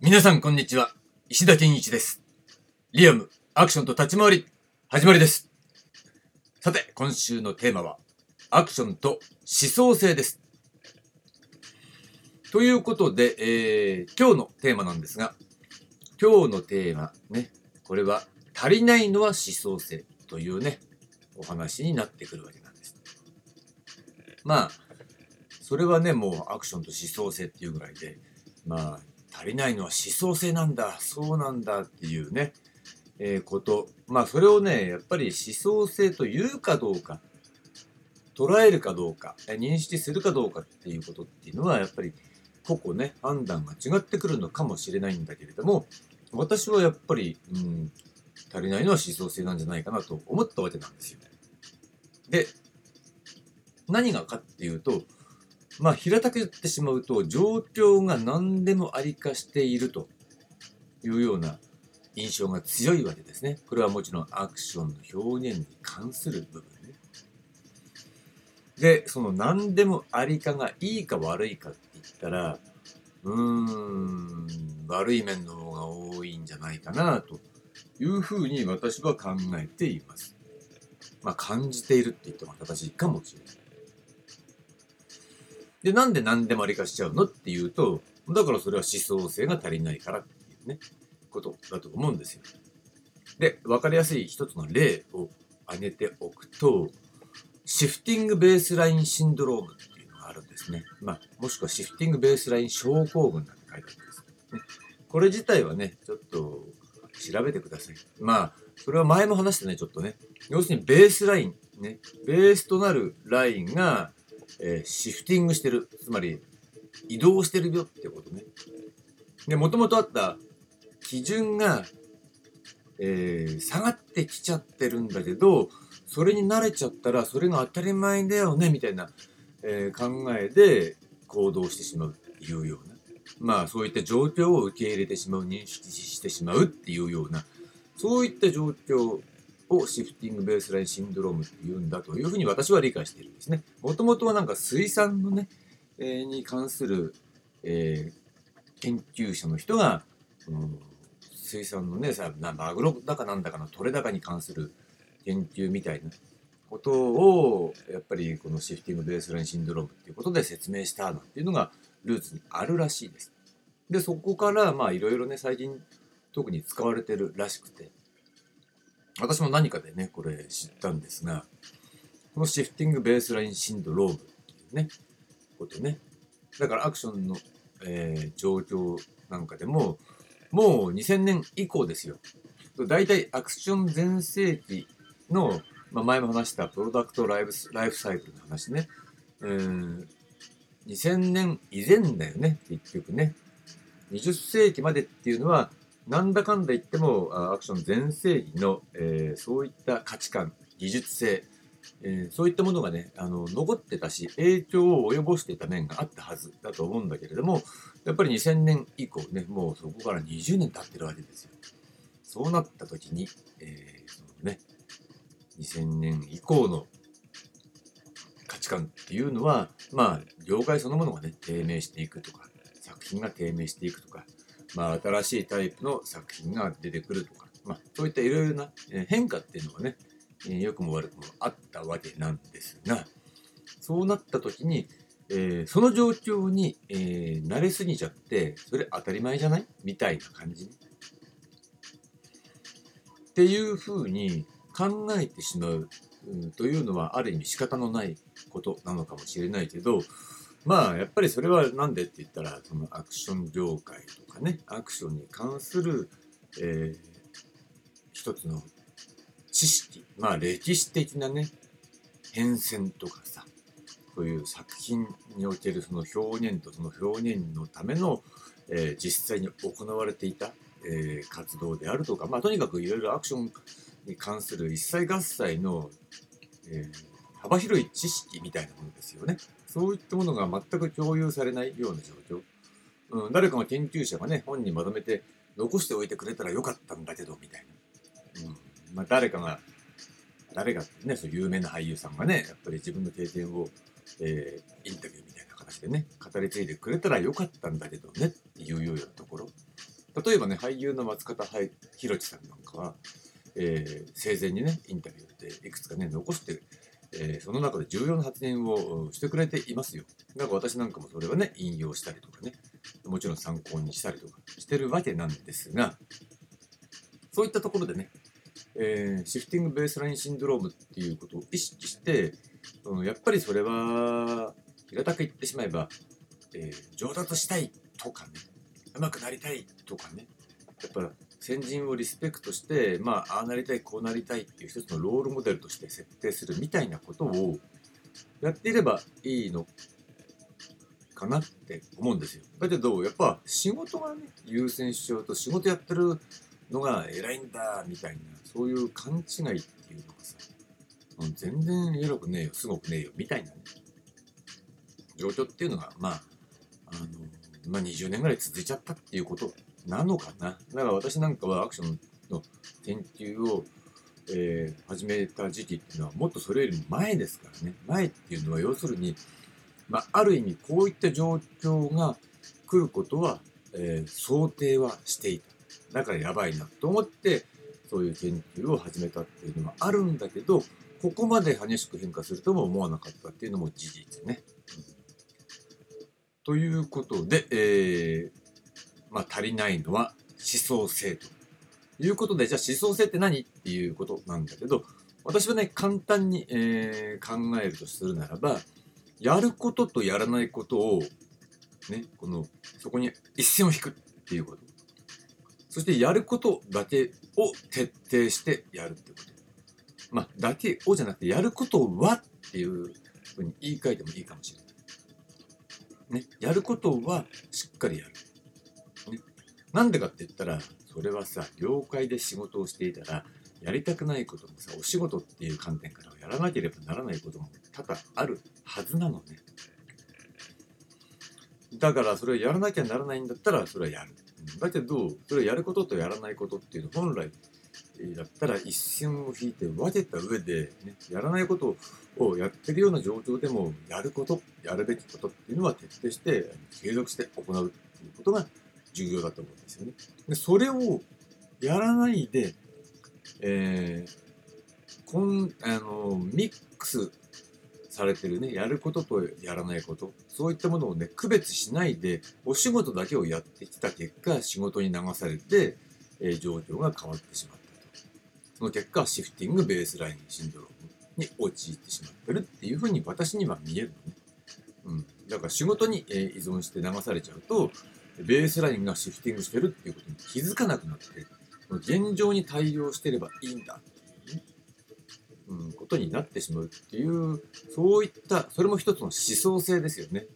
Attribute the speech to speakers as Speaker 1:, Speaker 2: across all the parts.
Speaker 1: 皆さんこんにちは。石田健一です。リアム、アクションと立ち回り、始まりです。さて、今週のテーマは、アクションと思想性です。ということで、えー今日のテーマなんですが、今日のテーマね、これは、足りないのは思想性というね、お話になってくるわけなんです。まあ、それはね、もうアクションと思想性っていうぐらいで、まあ、足りないのは思想性なんだ、そうなんだっていうね、えーこと。まあ、それをね、やっぱり思想性と言うかどうか、捉えるかどうか、認識するかどうかっていうことっていうのは、やっぱり個々ね、判断が違ってくるのかもしれないんだけれども、私はやっぱり、うん、足りないのは思想性なんじゃないかなと思ったわけなんですよね。で、何がかっていうと、まあ、平たく言ってしまうと、状況が何でもありかしているというような印象が強いわけですね。これはもちろんアクションの表現に関する部分ね。で、その何でもありかがいいか悪いかって言ったら、うーん、悪い面の方が多いんじゃないかなというふうに私は考えています。まあ、感じているって言っても正しいかもしれない。で、なんで何でもありかしちゃうのっていうと、だからそれは思想性が足りないからっていうね、ことだと思うんですよ。で、わかりやすい一つの例を挙げておくと、シフティングベースラインシンドロームっていうのがあるんですね。まあ、もしくはシフティングベースライン症候群なんて書いてあるんです、ね。これ自体はね、ちょっと調べてください。まあ、それは前も話してね、ちょっとね。要するにベースライン、ね、ベースとなるラインが、えーシフティングしてる。つまり、移動してるよってことね。で、もともとあった基準が、えー下がってきちゃってるんだけど、それに慣れちゃったら、それが当たり前だよね、みたいな、えー考えで行動してしまうっていうような。まあ、そういった状況を受け入れてしまう、認識してしまうっていうような、そういった状況をシフティングベースラインシンドロームって言うんだというふうに私は理解しているんですね。もともとはなんか水産のね、えーに関する、えー研究者の人が、その水産のね、さマグロだかなんだかの取れ高に関する研究みたいなことを、やっぱりこのシフティングベースラインシンドロームっていうことで説明したなんていうのがルーツにあるらしいです。で、そこからまあいろいろね、最近特に使われてるらしくて、私も何かでね、これ知ったんですが、このシフティングベースラインシンドロームっていうね、ことね。だからアクションの、えー状況なんかでも、もう2000年以降ですよ。大体アクション全盛期の、まあ、前も話したプロダクトライフライフサイクルの話ね。うん2000年以前だよね、結局ね。20世紀までっていうのは、なんだかんだ言っても、アクション全盛期の、えーそういった価値観、技術性、えーそういったものがね、あの、残ってたし、影響を及ぼしていた面があったはずだと思うんだけれども、やっぱり2000年以降ね、もうそこから20年経ってるわけですよ。そうなった時に、えーそのね、2000年以降の価値観っていうのは、まあ、業界そのものがね、低迷していくとか、作品が低迷していくとか、まあ、新しいタイプの作品が出てくるとか、まあ、そういったいろいろな変化っていうのがね、えー良くも悪くもあったわけなんですが、そうなった時に、えーその状況に、えー慣れすぎちゃって、それ当たり前じゃない？みたいな感じ？っていうふうに考えてしまう、うというのは、ある意味仕方のないことなのかもしれないけど、まあ、やっぱりそれはなんでって言ったら、そのアクション業界とかね、アクションに関する、えー一つの知識、まあ歴史的なね、変遷とかさ、そういう作品におけるその表現とその表現のための、えー実際に行われていた、えー活動であるとか、まあとにかくいろいろアクションに関する一切合切の、えー幅広い知識みたいなものですよね。そういったものが全く共有されないような状況。うん、誰かの研究者がね、本にまとめて残しておいてくれたらよかったんだけど、みたいな。うんまあ、誰かが、誰がね、そう有名な俳優さんがね、やっぱり自分の経験を、えーインタビューみたいな形でね、語り継いでくれたらよかったんだけどねっていうようなところ。例えばね、俳優の松方弘樹さんなんかは、えー、生前にね、インタビューでいくつかね、残してる、えー、その中で重要な発言をしてくれていますよ。だか私なんかもそれはね、引用したりとかね、もちろん参考にしたりとかしてるわけなんですが、そういったところでね、えー、シフティングベースラインシンドロームっていうことを意識して、うん、やっぱりそれは平たく言ってしまえば、えー、上達したいとかね上手くなりたいとかねやっぱ先人をリスペクトしてまあああなりたいこうなりたいっていう一つのロールモデルとして設定するみたいなことをやっていればいいのかなって思うんですよ。だけどやっぱ仕事がね優先しちゃうと仕事やってるのが偉いんだみたいなそういう勘違いっていうのがさ全然偉くねえよすごくねえよみたいなね状況っていうのがまああの、まあ、20年ぐらい続いちゃったっていうことなのかな？だから私なんかはアクションの研究を、えー、始めた時期っていうのはもっとそれよりも前ですからね。前っていうのは要するに、まあ、ある意味こういった状況が来ることは、えー、想定はしていた。だからやばいなと思って、そういう研究を始めたっていうのはあるんだけど、ここまで激しく変化するとも思わなかったっていうのも事実ね。うん、ということで、えー、まあ、足りないのは思想性ということで、じゃあ思想性って何っていうことなんだけど、私はね、簡単に、えー、考えるとするならば、やることとやらないことを、ね、この、そこに一線を引くっていうこと。そしてやることだけを徹底してやるってこと。まあ、だけをじゃなくて、やることはっていうふうに言い換えてもいいかもしれない。ね、やることはしっかりやる。なんでかって言ったら、それはさ、業界で仕事をしていたら、やりたくないこともさ、お仕事っていう観点からはやらなければならないことも多々あるはずなのね。だからそれをやらなきゃならないんだったら、それはやる。だけど、それをやることとやらないことっていうの本来だったら一線を引いて分けた上で、ね、やらないことをやってるような状況でも、やること、やるべきことっていうのは徹底して継続して行うっていうことが重要だと思うんですよね。でそれをやらないで、えー、こんあのミックスされてるね、やることとやらないこと、そういったものをね、区別しないで、お仕事だけをやってきた結果、仕事に流されて、えー、状況が変わってしまったと。その結果、シフティングベースラインシンドロームに陥ってしまってるっていうふうに私には見えるのね。うん。だから仕事に、え、依存して流されちゃうと、ベースラインがシフティングしてるっていうことに気づかなくなって、現状に対応してればいいんだうん、ことになってしまうっていう、そういった、それも一つの思想性ですよね。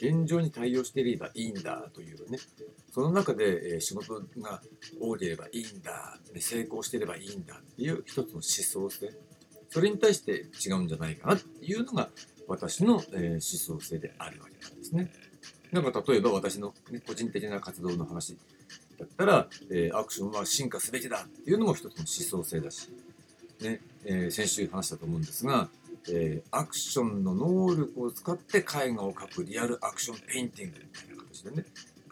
Speaker 1: 現状に対応していればいいんだというね。その中で、え仕事が多ければいいんだ、成功してればいいんだっていう一つの思想性。それに対して違うんじゃないかなっていうのが私の、え思想性であるわけなんですね。なんか例えば私の、ね、個人的な活動の話だったら、えー、アクションは進化すべきだっていうのも一つの思想性だし、ね、えー、先週話したと思うんですが、えー、アクションの能力を使って絵画を描くリアルアクションペインティングみたいな形でね、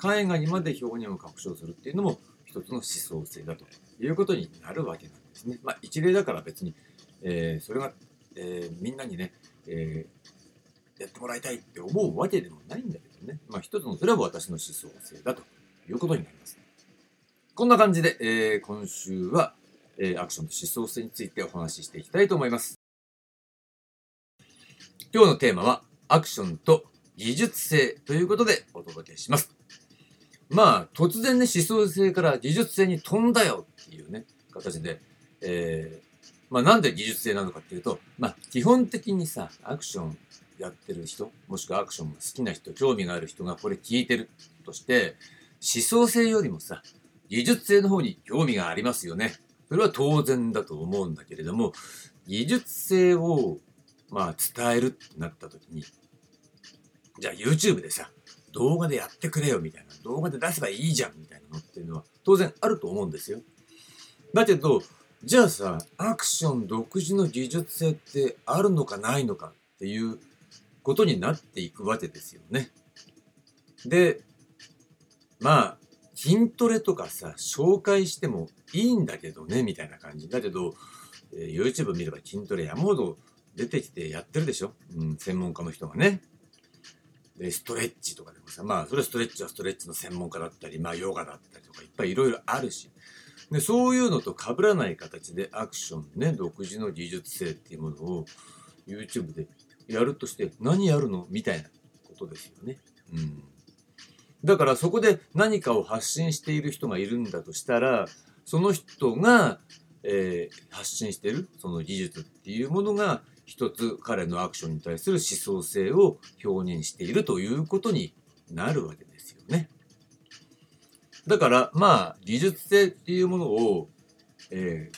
Speaker 1: 絵画にまで表現を拡張するっていうのも一つの思想性だということになるわけなんですね。まあ一例だから別に、えー、それが、えー、みんなにね、えー、やってもらいたいって思うわけでもないんだけどね、まあ一つのそれは私の思想性だということになります。こんな感じで、えー、今週は、えアクションと思想性についてお話ししていきたいと思います。今日のテーマは、アクションと技術性ということでお届けします。まあ、突然ね、思想性から技術性に飛んだよっていうね、形で、えー、まあなんで技術性なのかっていうと、まあ基本的にさ、アクションやってる人、もしくはアクションが好きな人、興味がある人がこれ聞いてるとして、思想性よりもさ、技術性の方に興味がありますよね。それは当然だと思うんだけれども、技術性を、まあ、伝えるってなった時に、じゃあ YouTube でさ、動画でやってくれよみたいな、動画で出せばいいじゃんみたいなのっていうのは当然あると思うんですよ。だけど、じゃあさ、アクション独自の技術性ってあるのかないのかっていうことになっていくわけですよね。で、まあ、筋トレとかさ、紹介してもいいんだけどね、みたいな感じ。だけど、えー、YouTube 見れば筋トレ山ほど出てきてやってるでしょ？うん、専門家の人がね。で、ストレッチとかでもさ、まあ、それはストレッチはストレッチの専門家だったり、まあ、ヨガだったりとか、いっぱいいろいろあるし、で、そういうのと被らない形でアクションね、独自の技術性っていうものを YouTube でやるとして、何やるの？みたいなことですよね。うん。だからそこで何かを発信している人がいるんだとしたら、その人が、えー、発信しているその技術っていうものが一つ彼のアクションに対する思想性を表現しているということになるわけですよね。だからまあ技術性っていうものを、え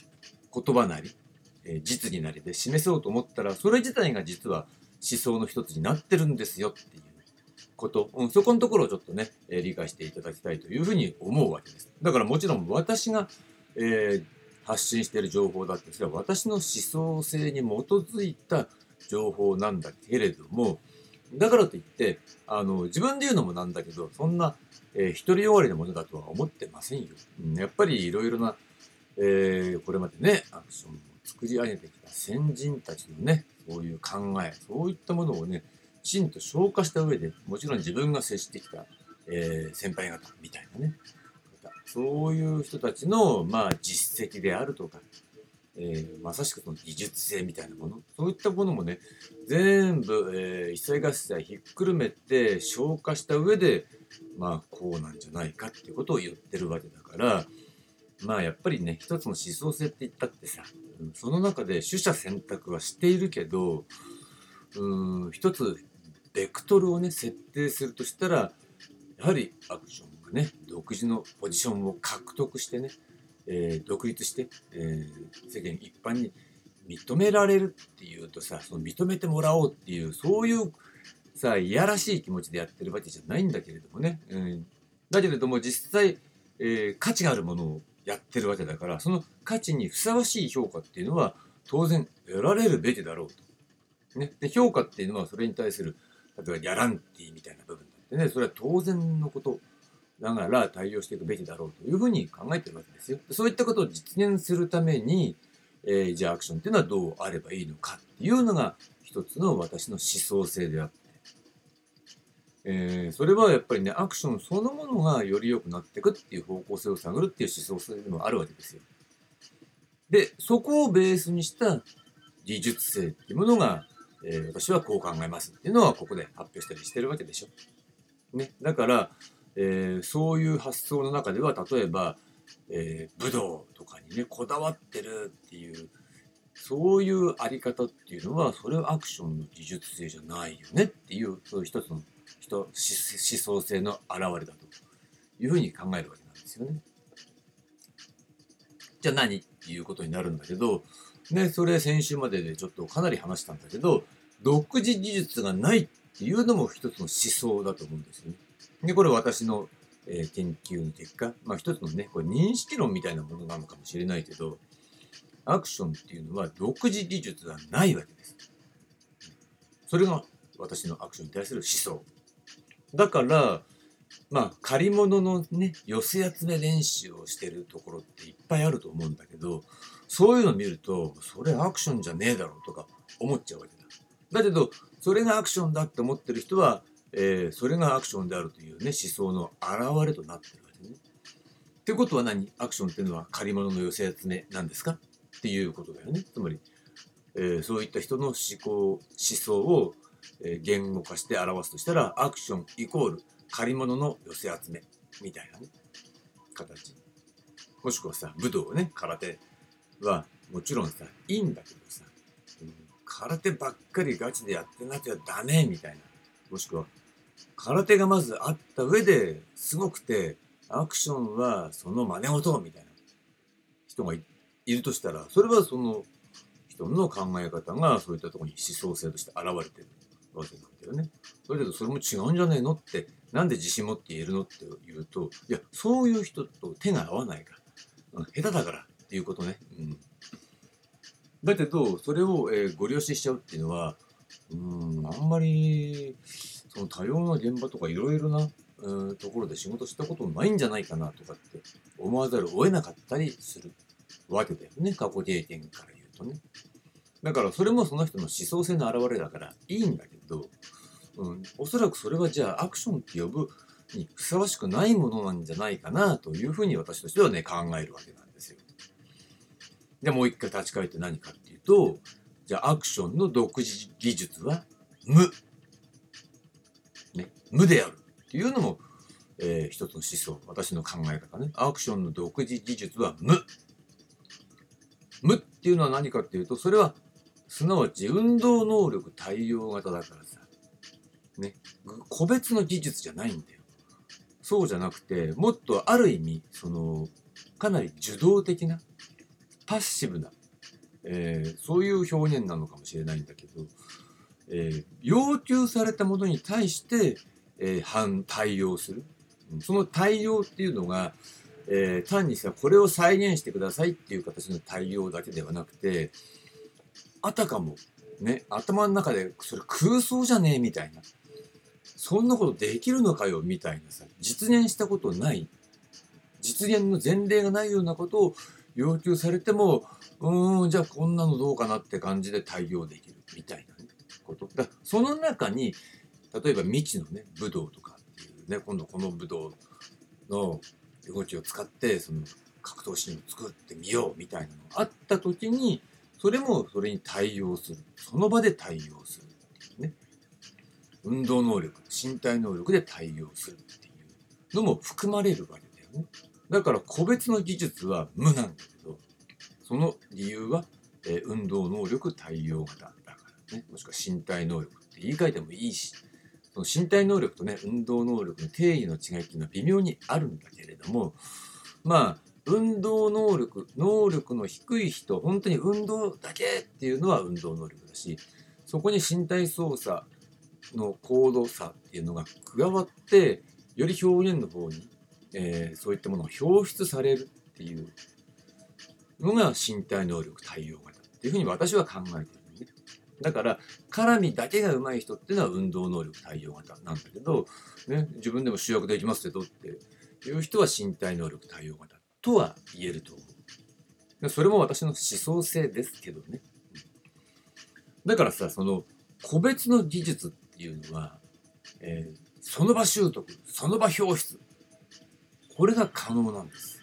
Speaker 1: ー、言葉なり、えー、実技なりで示そうと思ったらそれ自体が実は思想の一つになってるんですよっていうこと、うん、そこのところをちょっとね、え、理解していただきたいというふうに思うわけです。だからもちろん私が、えー発信している情報だってそれは私の思想性に基づいた情報なんだけれどもだからといってあの自分で言うのもなんだけどそんな、えー、独りよがりなものだとは思ってませんよ。うん、やっぱりいろいろな、えー、これまでねアクション作り上げてきた先人たちのねそういう考えそういったものをねきちんと消化した上でもちろん自分が接してきた、えー、先輩方みたいなねそういう人たちの、まあ、実績であるとか、えー、まさしくその技術性みたいなもの、そういったものもね、全部、えー、一切合切ひっくるめて消化した上で、まあ、こうなんじゃないかっていうことを言ってるわけだから、まあやっぱりね、一つの思想性って言ったってさ、その中で取捨選択はしているけど、うん、一つベクトルをね、設定するとしたら、やはりアクションがね独自のポジションを獲得してね、えー、独立して、えー、世間一般に認められるっていうとさその認めてもらおうっていうそういうさいやらしい気持ちでやってるわけじゃないんだけれどもね、うん、だけれども実際、えー、価値があるものをやってるわけだからその価値にふさわしい評価っていうのは当然得られるべきだろうと。ね、で評価っていうのはそれに対する例えばギャランティーみたいな部分だってねそれは当然のことながら対応していくべきだろうというふうに考えてるわけですよ。そういったことを実現するために、えー、じゃあアクションっていうのはどうあればいいのかっていうのが一つの私の思想性であって、えー、それはやっぱりね、アクションそのものがより良くなっていくっていう方向性を探るっていう思想性でもあるわけですよ。で、そこをベースにした技術性っていうものが、えー、私はこう考えますっていうのはここで発表したりしてるわけでしょ。ね。だから、えー、そういう発想の中では例えば、えー、武道とかにねこだわってるっていうそういうあり方っていうのはそれはアクションの技術性じゃないよねっていうそういう一つの人思想性の表れだというふうに考えるわけなんですよね。じゃあ何っていうことになるんだけど、ね、それ先週まででちょっとかなり話したんだけど独自技術がないっていうのも一つの思想だと思うんですよね。で、これ私の、え、研究の結果、まあ一つのね、これ認識論みたいなものなのかもしれないけど、アクションっていうのは独自技術がないわけです。それが私のアクションに対する思想。だから、まあ借り物のね、寄せ集め練習をしてるところっていっぱいあると思うんだけど、そういうの見ると、それアクションじゃねえだろうとか思っちゃうわけだ。だけど、それがアクションだって思ってる人は、えー、それがアクションであるというね、思想の表れとなってるわけね。ってことは何？アクションっていうのは借り物の寄せ集めなんですか？っていうことだよね。つまり、えー、そういった人の思考、思想を、言語化して表すとしたら、アクションイコール借り物の寄せ集めみたいなね、形。もしくはさ、武道ね、空手はもちろんさ、いいんだけどさ、うん、空手ばっかりガチでやってなきゃダメみたいな。もしくは空手がまずあった上ですごくて、アクションはその真似事みたいな人がいるとしたら、それはその人の考え方がそういったところに思想性として現れてるわけなんだよね。だけどそれも違うんじゃねえのって、なんで自信持って言えるのって言うと、いや、そういう人と手が合わないから、うん、下手だからっていうことね。うん、だけど、それを、えー、ご了承しちゃうっていうのは、うん、あんまり、その多様な現場とかいろいろな、うんところで仕事したことないんじゃないかなとかって思わざるを得なかったりするわけだよね。過去経験から言うとね。だからそれもその人の思想性の表れだからいいんだけど、うん、おそらくそれはじゃあアクションって呼ぶにふさわしくないものなんじゃないかなというふうに私としてはね考えるわけなんですよ。でもう一回立ち返って何かっていうとじゃあアクションの独自技術は無。ね、無であるっていうのも、えー、一つの思想私の考え方ねアクションの独自技術は無。無っていうのは何かっていうとそれはすなわち運動能力対応型だからさ。ね。個別の技術じゃないんだよ。そうじゃなくてもっとある意味そのかなり受動的なパッシブな、えー、そういう表現なのかもしれないんだけど、えー、要求されたものに対して、えー、反対応する。その対応っていうのが、え、単にさこれを再現してくださいっていう形の対応だけではなくてあたかもね頭の中でそれ空想じゃねえみたいな。そんなことできるのかよみたいなさ実現したことない。実現の前例がないようなことを要求されてもうーんじゃあこんなのどうかなって感じで対応できるみたいな、こと。だその中に例えば未知のね武道とかっていうね今度この武道の動きを使ってその格闘シーンを作ってみようみたいなのがあった時にそれもそれに対応する。その場で対応するっていうね。運動能力身体能力で対応するっていうのも含まれるわけだよね。だから個別の技術は無なんだけどその理由は、え、運動能力対応型だからね。もしくは身体能力って言い換えてもいいしその身体能力とね運動能力の定義の違いっていうのは微妙にあるんだけれどもまあ運動能力能力の低い人本当に運動だけっていうのは運動能力だしそこに身体操作の高度差っていうのが加わってより表現の方に、えー、そういったものが表出されるっていうのが身体能力対応型っていうふうに私は考えているね。だから絡みだけが上手い人っていうのは運動能力対応型なんだけど、ね、自分でも主役できますけどっていう人は身体能力対応型とは言えると思う。それも私の思想性ですけどね。だからさ、その個別の技術っていうのは、えー、その場習得、その場表出。これが可能なんです。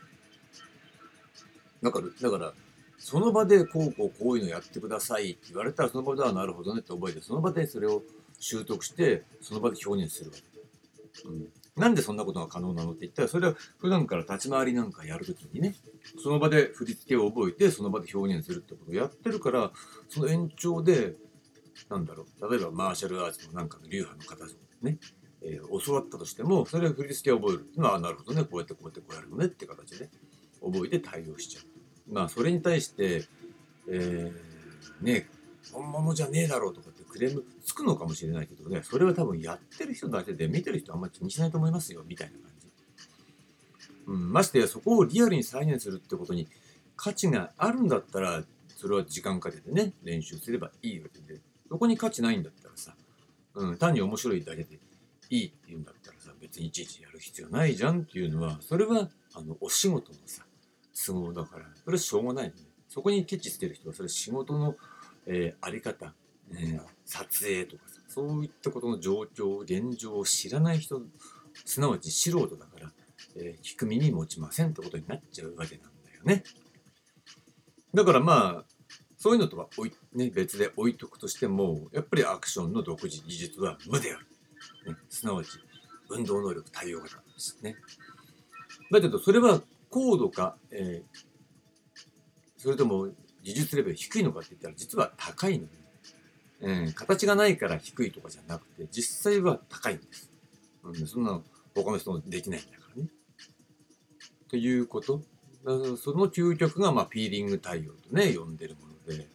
Speaker 1: だから、だから、その場でこうこうこういうのやってくださいって言われたらその場ではなるほどねって覚えてその場でそれを習得してその場で表現するわけ。うん、なんでそんなことが可能なのって言ったら、それは普段から立ち回りなんかやるときにね、その場で振り付けを覚えて、その場で表現するってことをやってるから、その延長で、なんだろう、例えばマーシャルアーツのなんかの流派の方ね、えー、教わったとしても、それを振り付けを覚えるっていうのは、なるほどね、こうやってこうやってこうやるのねって形で覚えて対応しちゃう。まあ、それに対して、えー、ね、本物じゃねえだろうとかクレームつくのかもしれないけどね、それは多分やってる人だけで見てる人あんまり気にしないと思いますよ、みたいな感じ。うん、ましてやそこをリアルに再現するってことに価値があるんだったら、それは時間かけてね、練習すればいいわけで、そこに価値ないんだったらさ、うん、単に面白いだけでいいって言うんだったらさ、別にいちいちやる必要ないじゃんっていうのは、それはあのお仕事のさ、都合だから、それはしょうがないよね。そこにケチつける人は、それ仕事の、えー、あり方、撮影とかさそういったことの状況現状を知らない人すなわち素人だから、えー、聞く耳持ちませんってことになっちゃうわけなんだよね。だからまあそういうのとはい、ね、別で置いとくとしてもやっぱりアクションの独自技術は無である、ね、すなわち運動能力対応型ですね。だけどそれは高度か、えー、それとも技術レベル低いのかって言ったら実は高いのね。うん、形がないから低いとかじゃなくて、実際は高いんです。うん、そんな他の人もできないんだからね。ということ。その究極が、まあ、フィーリング対応とね、呼んでるもので、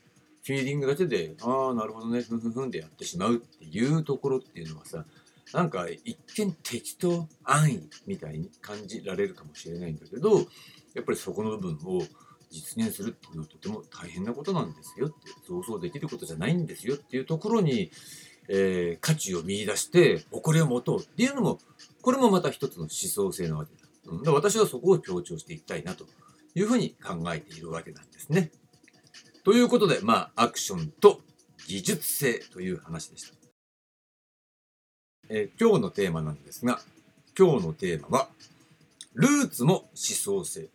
Speaker 1: フィーリングだけで、ああ、なるほどね、ふんふんふんでやってしまうっていうところっていうのはさ、なんか一見適当安易みたいに感じられるかもしれないんだけど、やっぱりそこの部分を実現するっていうのはとても大変なことなんですよって、想像できることじゃないんですよっていうところに、えー、価値を見出して誇りを持とうっていうのも、これもまた一つの思想性なわけだ。うん、だ私はそこを強調していきたいなというふうに考えているわけなんですね。ということで、まあ、アクションと技術性という話でした。えー、今日のテーマなんですが、今日のテーマは、ルーツも思想性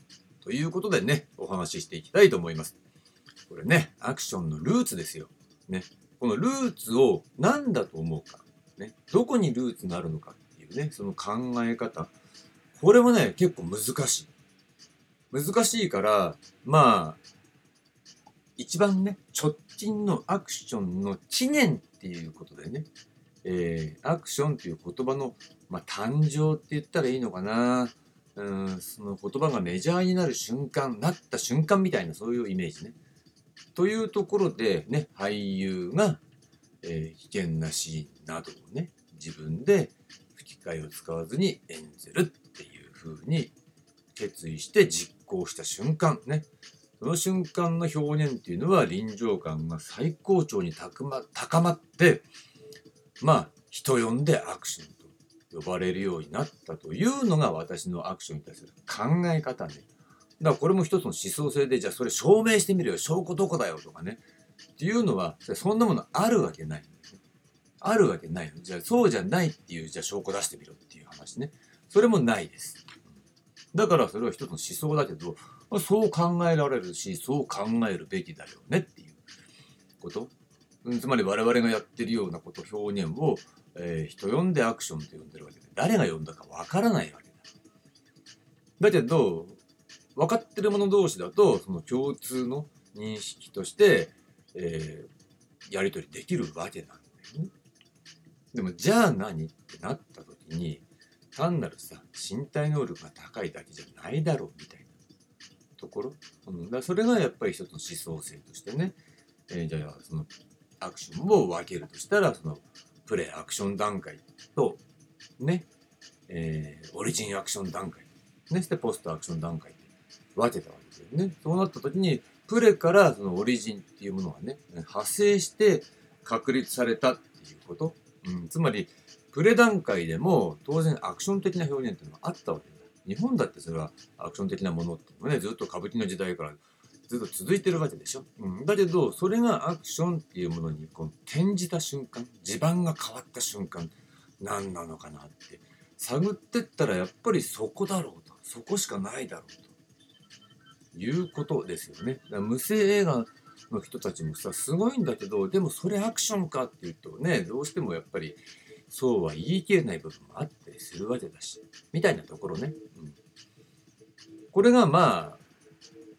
Speaker 1: ということでね、お話ししていきたいと思います。これね、アクションのルーツですよ。ね。このルーツを何だと思うか。ね。どこにルーツがあるのかっていうね、その考え方。これはね、結構難しい。難しいから、まあ、一番ね、直近のアクションの知念っていうことでね、えー、アクションっていう言葉の、まあ、誕生って言ったらいいのかな。うん、その言葉がメジャーになる瞬間、なった瞬間みたいなそういうイメージね。というところでね、俳優が、えー、危険なシーンなどをね、自分で吹き替えを使わずに演じるっていう風に決意して実行した瞬間ね。その瞬間の表現っていうのは臨場感が最高潮に高まって、まあ、人呼んでアクション呼ばれるようになったというのが私のアクションに対する考え方ね。だからこれも一つの思想性で、じゃあそれ証明してみるよ、証拠どこだよとかね。っていうのは、そんなものあるわけない。あるわけないの。じゃあそうじゃないっていう、じゃあ証拠出してみろっていう話ね。それもないです。だからそれは一つの思想だけど、そう考えられるし、そう考えるべきだよねっていうこと。つまり我々がやってるようなこと、表現をえー、人呼んでアクションと呼んでるわけで、誰が呼んだかわからないわけだ。だけど、分かってる者同士だと、その共通の認識として、えー、やり取りできるわけなんだよね。でも、じゃあ何ってなった時に、単なるさ、身体能力が高いだけじゃないだろうみたいなところ。うん、だそれがやっぱり一つの思想性としてね、えー、じゃあそのアクションを分けるとしたら、そのプレイアクション段階と、ね、えー、オリジンアクション段階、ね、してポストアクション段階で分けたわけですよね。そうなった時に、プレからそのオリジンっていうものがね、派生して確立されたっていうこと。うん、つまり、プレ段階でも当然アクション的な表現っていうのがあったわけだ。日本だってそれはアクション的なものっていうのはね、ずっと歌舞伎の時代からずっと続いてるわけでしょ。うん、だけど、それがアクションっていうものにこう転じた瞬間、地盤が変わった瞬間、何なのかなって探ってったらやっぱりそこだろうと。そこしかないだろうと。いうことですよね。だから無声映画の人たちもさ、すごいんだけど、でもそれアクションかっていうとね、どうしてもやっぱりそうは言い切れない部分もあったりするわけだし、みたいなところね。うん、これがまあ、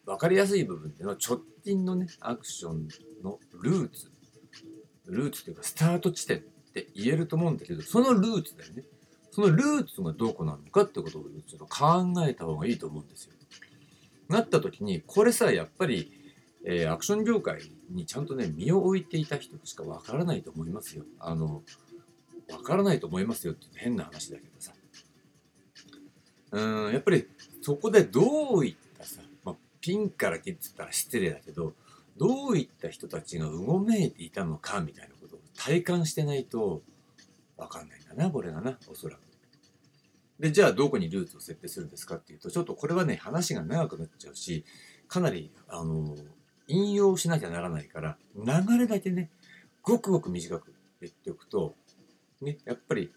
Speaker 1: 分かりやすい部分っていうのは直近のねアクションのルーツ。ルーツというかスタート地点って言えると思うんだけどそのルーツだよね。そのルーツがどこなのかってことをちょっと考えた方がいいと思うんですよ。なった時にこれさやっぱり、えー、アクション業界にちゃんとね身を置いていた人しかわからないと思いますよ。あのわからないと思いますよって変な話だけどさ。うんやっぱりそこでどういっピンから切って言ったら失礼だけど、どういった人たちがうごめいていたのかみたいなことを体感してないとわかんないんだな、これがな、おそらく。で、じゃあどこにルーツを設定するんですかっていうと、ちょっとこれはね、話が長くなっちゃうし、かなり、あの、引用しなきゃならないから、流れだけね、ごくごく短く言っておくと、ね、やっぱり、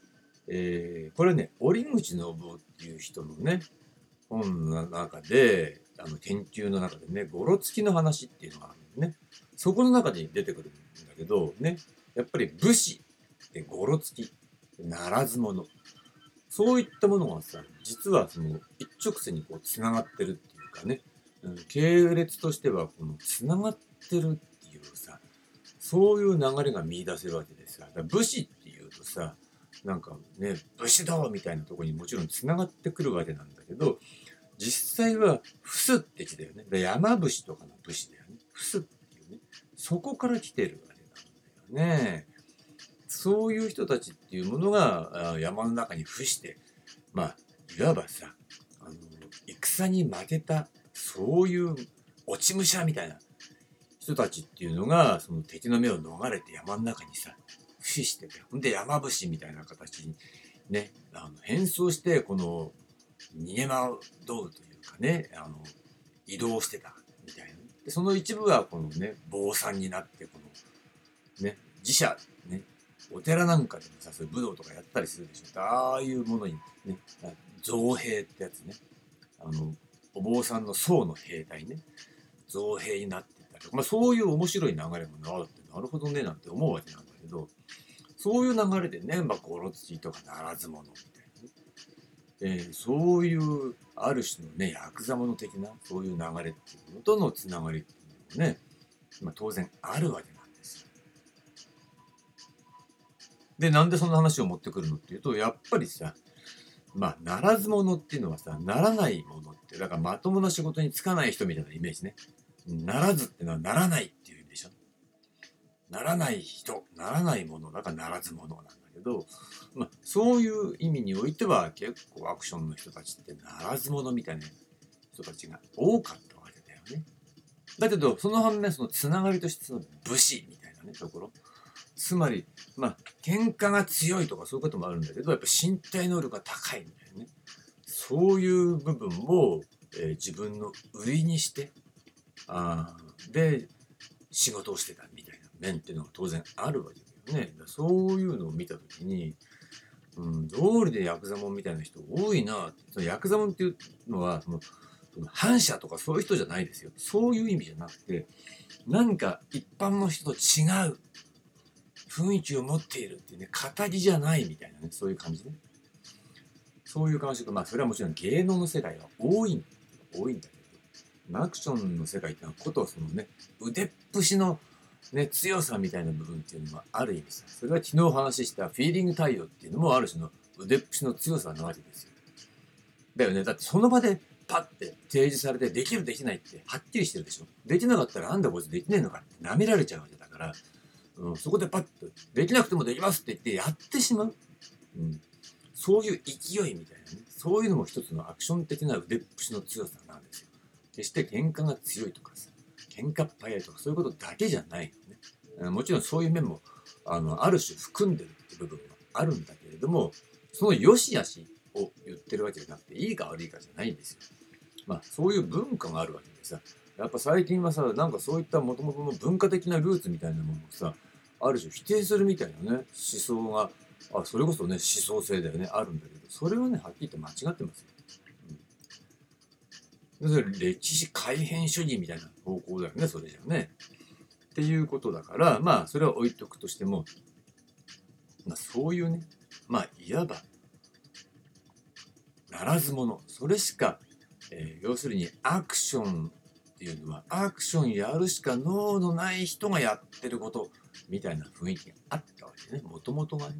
Speaker 1: えー、これね、折口信夫っていう人のね、本の中で、あの研究の中でね、ゴロつきの話っていうのがあるんね。そこの中に出てくるんだけど、ね、やっぱり武士でゴロつき、ならず者。そういったものがさ、実はその一直線にこう繋がってるっていうかね、うん、系列としてはこの繋がってるっていうさ、そういう流れが見出せるわけですよ。武士っていうとさ、なんかね、武士道みたいなとこにもちろん繋がってくるわけなんだけど、実際は、フスって字だよね。山伏とかの武士だよね。フスっていうね。そこから来てるわけなんだよね。そういう人たちっていうものが山の中に伏して、まあ、いわばさ、あの、戦に負けた、そういう落ち武者みたいな人たちっていうのが、その敵の目を逃れて山の中にさ、伏しててほんで山伏みたいな形にねあの変装してこの逃げ惑うというかねあの移動してたみたいな。でその一部はこのね坊さんになってこのね自社ねお寺なんかでもさそういう武道とかやったりするでしょ。ああいうものにね造兵ってやつね。あのお坊さんの僧の兵隊ね。造兵になってたりまあ、そういう面白い流れもなってなるほどねなんて思うわけなんだけど。そういう流れでね、まあ、ゴロツとかならず者みたいなね、えー、そういうある種のねヤクザ者的なそういう流れっていうのとのつながりっていうのもね、まあ、当然あるわけなんですよ。でなんでその話を持ってくるのっていうとやっぱりさまあ、ならず者っていうのはさ、ならないものって、だからまともな仕事に就かない人みたいなイメージね。ならずってのはならないっていう意味でしょ。ならない人、ならないものだからならず者なんだど、まあ、そういう意味においては結構アクションの人たちってならず者みたいな人たちが多かったわけだよね。だけど、その反面、そのつながりとしての武士みたいなね、ところ。つまり、まあ、喧嘩が強いとかそういうこともあるんだけど、やっぱ身体能力が高いみたいなね。そういう部分を、えー、自分の売りにして、あで、仕事をしてたみたいな面っていうのが当然あるわけだよね。そういうのを見たときに、うん、道理でヤクザモンみたいな人多いなそのヤクザモンっていうのはその反社とかそういう人じゃないですよそういう意味じゃなくて何か一般の人と違う雰囲気を持っているっていうね、語りじゃないみたいなね、そういう感じね。そういう感触、まあそれはもちろん芸能の世界は多い、多いんだけど、アクションの世界っていうのはことそのね、腕っぷしのね、強さみたいな部分っていうのはある意味さ、それは昨日お話ししたフィーリング対応っていうのもある種の腕っぷしの強さなわけですよ。だよね。だってその場でパッて提示されてできるできないってはっきりしてるでしょ。できなかったらなんだこいつできねえのかって舐められちゃうわけだから、うん、そこでパッとできなくてもできますって言ってやってしまう、うん、そういう勢いみたいなねそういうのも一つのアクション的な腕っぷしの強さなんですよ決して喧嘩が強いとかさ喧嘩っ早いとかそういうことだけじゃないのねもちろんそういう面もあのある種含んでるって部分はあるんだけれどもその良し悪しを言ってるわけじゃなくていいか悪いかじゃないんですよまあそういう文化があるわけでさやっぱ最近はさなんかそういったもともとの文化的なルーツみたいなものをさある種否定するみたいなね思想があそれこそね思想性だよねあるんだけどそれはねはっきり言って間違ってますよ。うん、それ歴史改変主義みたいな方向だよねそれじゃね。っていうことだからまあそれは置いとくとしても、まあ、そういうねまあいわばならず者それしか、えー、要するにアクションっていうのはアクションやるしか脳のない人がやってることみたいな雰囲気があったわけね。もともとがね、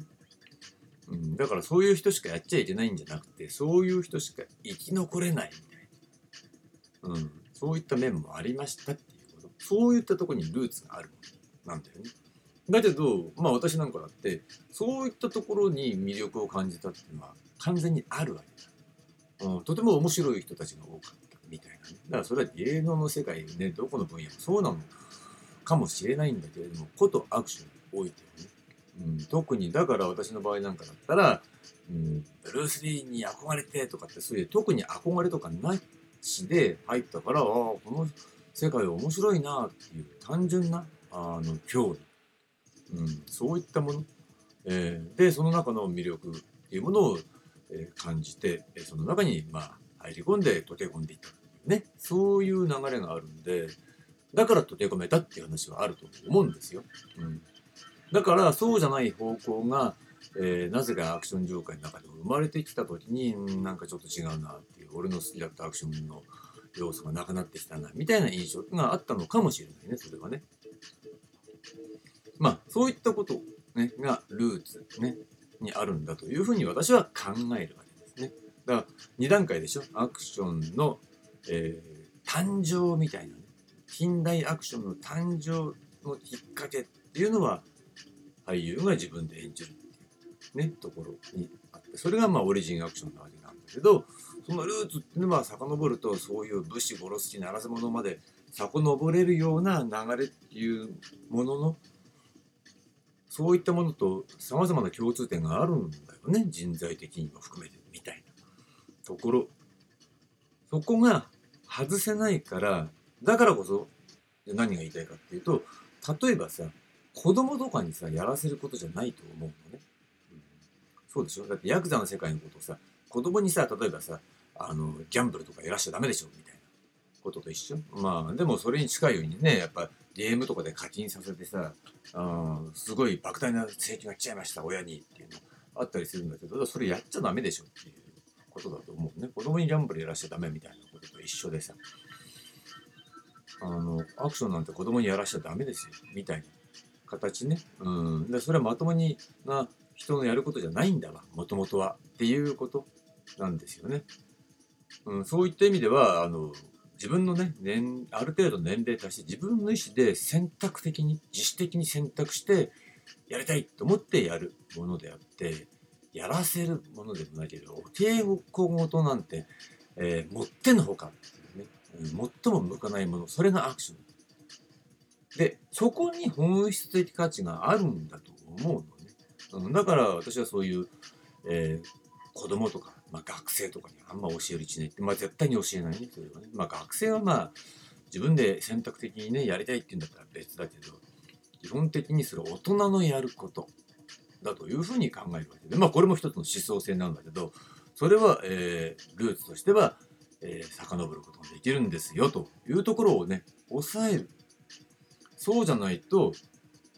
Speaker 1: うん、だからそういう人しかやっちゃいけないんじゃなくてそういう人しか生き残れないいな、うん、そういった面もありましたっていうこと。そういったとこにルーツがあるものなんだよね。だけどまあ私なんかだってそういったところに魅力を感じたっていうのは完全にあるわけだ、うん、とても面白い人たちが多かったみたいなね。だからそれは芸能の世界ねどこの分野もそうなのかもしれないんだけれどもことアクションにおいてはね、うん、特にだから私の場合なんかだったら、うん、ブルース・リーに憧れてとかってそういう特に憧れとかなしで入ったからああこの世界面白いなっていう単純なあの興味、うん、そういったもの、えー、でその中の魅力っていうものを、えー、感じてその中にまあ入り込んで溶け込んでいったいねそういう流れがあるんで。だから溶け込めたっていう話はあると思うんですよ。うん、だからそうじゃない方向が、えー、なぜかアクション業界の中でも生まれてきた時になんかちょっと違うなっていう俺の好きだったアクションの要素がなくなってきたなみたいな印象があったのかもしれないねそれはね。まあそういったこと、ね、がルーツ、ね、にあるんだというふうに私は考えるわけですね。だから2段階でしょアクションの、えー、誕生みたいなね近代アクションの誕生のきっかけっていうのは俳優が自分で演じるねところにあってそれがまあオリジンアクションなわけなんだけどそのルーツっていうのは遡るとそういう武士殺す気ならず者まで遡れるような流れっていうもののそういったものと様々な共通点があるんだよね人材的にも含めてみたいなところ。そこが外せないからだからこそ何が言いたいかっていうと例えばさ子供とかにさやらせることじゃないと思うのね、そうでしょ。だってヤクザの世界のことをさ子供にさ例えばさあのギャンブルとかやらしちゃダメでしょみたいなことと一緒。まあでもそれに近いようにねやっぱゲームとかで課金させてさあすごい莫大な請求が来ちゃいました親にっていうのあったりするんだけどそれやっちゃダメでしょっていうことだと思うね。子供にギャンブルやらしちゃダメみたいなことと一緒でさ。あのアクションなんて子供にやらしちゃダメですよみたいな形ね。うん。でそれはまともにな人のやることじゃないんだわもともとはっていうことなんですよね、うん、そういった意味ではあの自分のね年ある程度年齢に達して自分の意思で選択的に自主的に選択してやりたいと思ってやるものであってやらせるものでもないけど敬語ごとなんて、えー、もってのほかっていうね、最も向かないものそれがアクション。でそこに本質的価値があるんだと思うの、うん、だから私はそういう、えー、子供とかまあ、学生とかにあんま教えるちねって、まあ、絶対に教えないね、それはね。まあ、学生はまあ、自分で選択的にね、やりたいって言うんだったら別だけど、基本的にそれ大人のやることだというふうに考えるわけで、まあ、これも一つの思想性なんだけど、それは、えー、ルーツとしては、えー、遡ることができるんですよというところをね、抑える。そうじゃないと、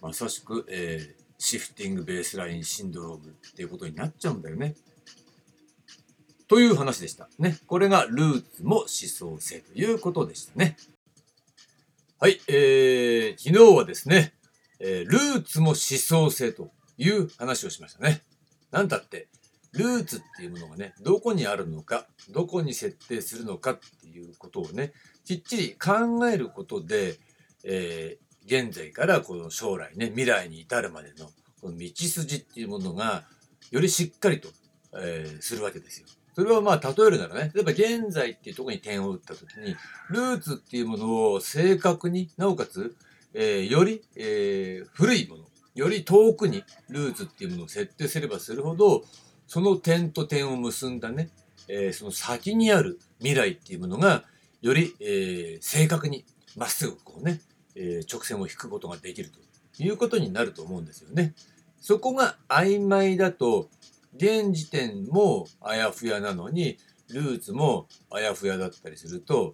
Speaker 1: まさしく、え、シフティングベースラインシンドロームっていうことになっちゃうんだよね。という話でした。ね。これがルーツも思想性ということでしたね。はい、えー、昨日はですね、えー、ルーツも思想性という話をしましたね。なんだって、ルーツっていうものがね、どこにあるのか、どこに設定するのかっていうことをね、きっちり考えることで、え、現在からこの将来ね、未来に至るまでのこの道筋っていうものが、よりしっかりと、えー、するわけですよ。それはまあ例えるならね、例えば現在っていうとこに点を打ったときに、ルーツっていうものを正確に、なおかつ、えー、より、えー、古いもの、より遠くにルーツっていうものを設定すればするほど、その点と点を結んだね、えー、その先にある未来っていうものが、より、えー、正確にまっすぐこうね、えー、直線を引くことができるということになると思うんですよね。そこが曖昧だと、現時点もあやふやなのに、ルーツもあやふやだったりすると、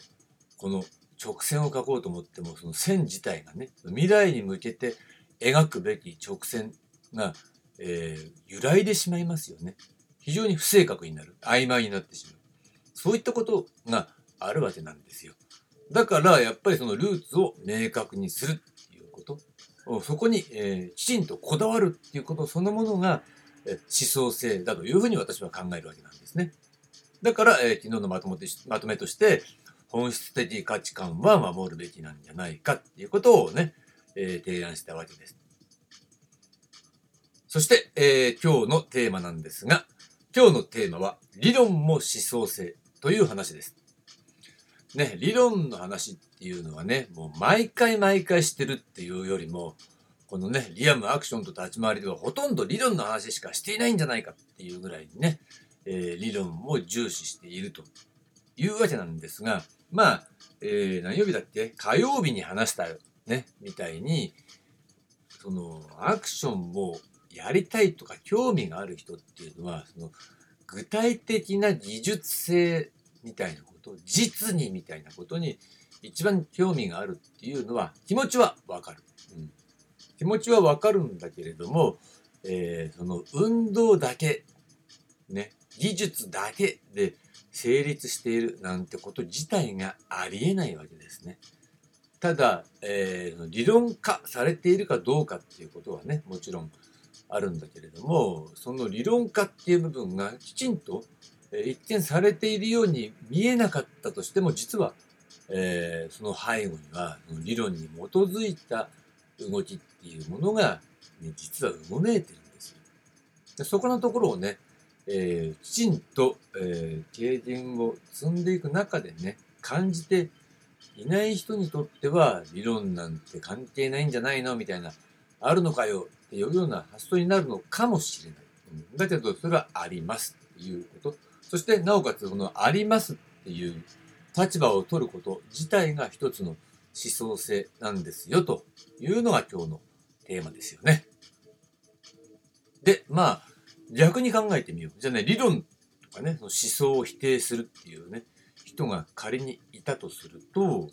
Speaker 1: この直線を描こうと思っても、その線自体がね、未来に向けて描くべき直線が、えー、揺らいでしまいますよね。非常に不正確になる。曖昧になってしまう。そういったことがあるわけなんですよ。だから、やっぱりそのルーツを明確にするっていうこと。そこに、えー、きちんとこだわるっていうことそのものが、え思想性だというふうに私は考えるわけなんですね。だから、えー、昨日のまとめまとめとして、本質的価値観は守るべきなんじゃないかっていうことをね、えー、提案したわけです。そして、えー、今日のテーマなんですが、今日のテーマは理論も思想性という話です。ね、理論の話っていうのはね、もう毎回毎回してるっていうよりも、このね、リアムアクションと立ち回りではほとんど理論の話しかしていないんじゃないかっていうぐらいにね、えー、理論を重視しているというわけなんですが、まあ、えー、何曜日だっけ？火曜日に話したよ。ね、みたいに、その、アクションをやりたいとか興味がある人っていうのは、その、具体的な技術性みたいなこと、実にみたいなことに一番興味があるっていうのは気持ちはわかる。うん気持ちはわかるんだけれども、えー、その運動だけ、ね、技術だけで成立しているなんてこと自体がありえないわけですね。ただ、えー、理論化されているかどうかっていうことはね、もちろんあるんだけれども、その理論化っていう部分がきちんと、一見されているように見えなかったとしても、実は、えー、その背後には理論に基づいた動きっていうものが、ね、実はうごめいてるんですよ。でそこのところをね、えー、きちんと、えー、経験を積んでいく中でね、感じていない人にとっては理論なんて関係ないんじゃないのみたいな、あるのかよっていうような発想になるのかもしれない。だけど、それはありますっていうこと。そして、なおかつ、このありますっていう立場を取ること自体が一つの思想性なんですよというのが今日のテーマですよね。で、まあ、逆に考えてみよう。じゃあね、理論とかね、その思想を否定するっていうね、人が仮にいたとすると、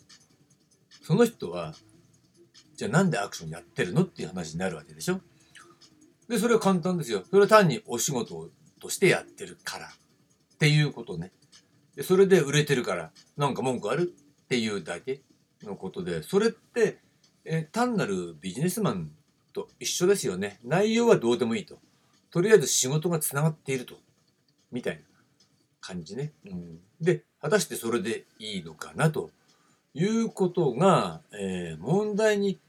Speaker 1: その人は、じゃあなんでアクションやってるのっていう話になるわけでしょで、それは簡単ですよ。それは単にお仕事としてやってるからっていうことね。で、それで売れてるからなんか文句あるっていうだけのことで、それって、え単なるビジネスマンと一緒ですよね。内容はどうでもいいと。とりあえず仕事がつながっていると。みたいな感じね。うん、で、果たしてそれでいいのかなということが、えー、問題に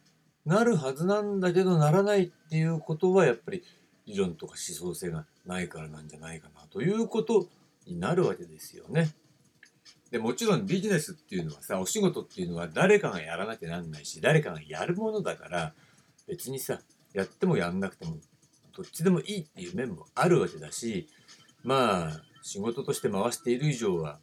Speaker 1: なるはずなんだけどならないっていうことはやっぱり理論とか思想性がないからなんじゃないかなということになるわけですよね。でもちろんビジネスっていうのはさお仕事っていうのは誰かがやらなきゃなんないし誰かがやるものだから別にさやってもやんなくてもどっちでもいいっていう面もあるわけだしまあ仕事として回している以上は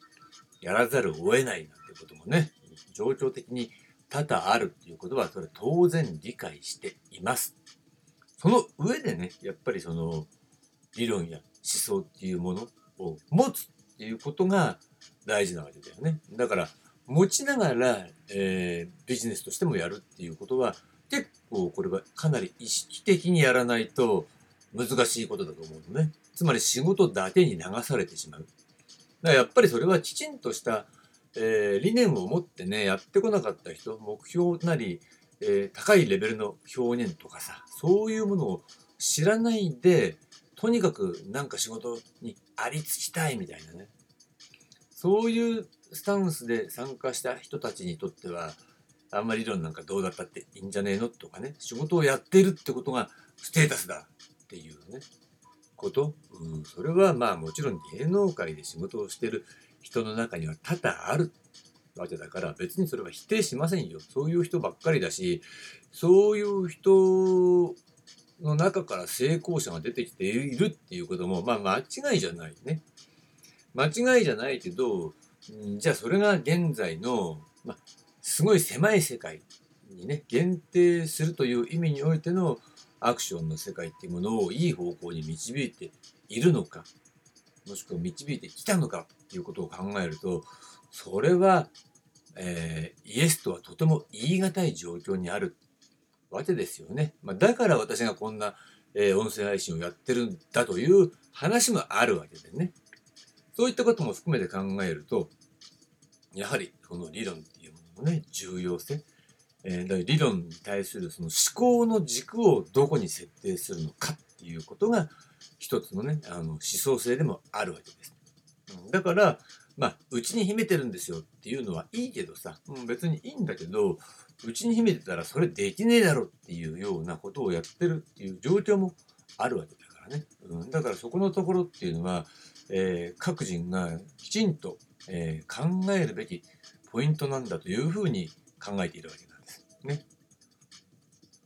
Speaker 1: やらざるを得ないなんてこともね状況的に多々あるっていうことはそれ当然理解しています。その上でねやっぱりその理論や思想っていうものを持つっていうことが大事なわけだよね。だから持ちながら、えー、ビジネスとしてもやるっていうことは結構これはかなり意識的にやらないと難しいことだと思うのね。つまり仕事だけに流されてしまう。だからやっぱりそれはきちんとした、えー、理念を持ってね、やってこなかった人、目標なり、えー、高いレベルの表現とかさ、そういうものを知らないで、とにかくなんか仕事にありつきたいみたいなね。そういうスタンスで参加した人たちにとっては、あんまり理論なんかどうだったっていいんじゃねえのとかね、仕事をやってるってことがステータスだっていうね、こと。うん、それはまあもちろん芸能界で仕事をしてる人の中には多々あるわけだから別にそれは否定しませんよ。そういう人ばっかりだし、そういう人の中から成功者が出てきているっていうこともまあ間違いじゃないね。間違いじゃないけど、じゃあそれが現在の、まあ、すごい狭い世界にね、限定するという意味においてのアクションの世界っていうものをいい方向に導いているのか、もしくは導いてきたのかっていうことを考えると、それは、えー、イエスとはとても言い難い状況にあるわけですよね。まあ、だから私がこんな、えー、音声配信をやってるんだという話もあるわけでね。そういったことも含めて考えると、やはりこの理論っていうもののね、重要性、えー、だ理論に対するその思考の軸をどこに設定するのかっていうことが一つのね、あの思想性でもあるわけです。うん、だから、まあ、うちに秘めてるんですよっていうのはいいけどさ、うん、別にいいんだけど、うちに秘めてたらそれできねえだろっていうようなことをやってるっていう状況もあるわけだからね。うん、だからそこのところっていうのは、えー、各人がきちんと、えー、考えるべきポイントなんだというふうに考えているわけなんです。ね。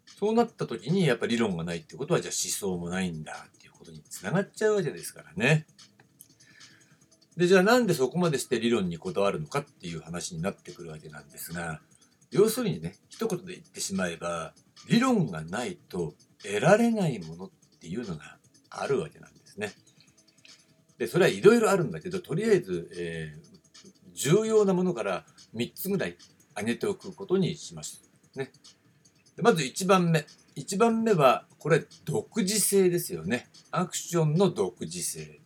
Speaker 1: そうなった時にやっぱり理論がないってことはじゃあ思想もないんだっていうことにつながっちゃうわけですからね。で、じゃあなんでそこまでして理論にこだわるのかっていう話になってくるわけなんですが、要するにね、一言で言ってしまえば、理論がないと得られないものっていうのがあるわけなんですね。で、それはいろいろあるんだけど、とりあえず、えー、重要なものから3つぐらい挙げておくことにします。ね。でまず1番目。1番目は、これ、独自性ですよね。アクションの独自性。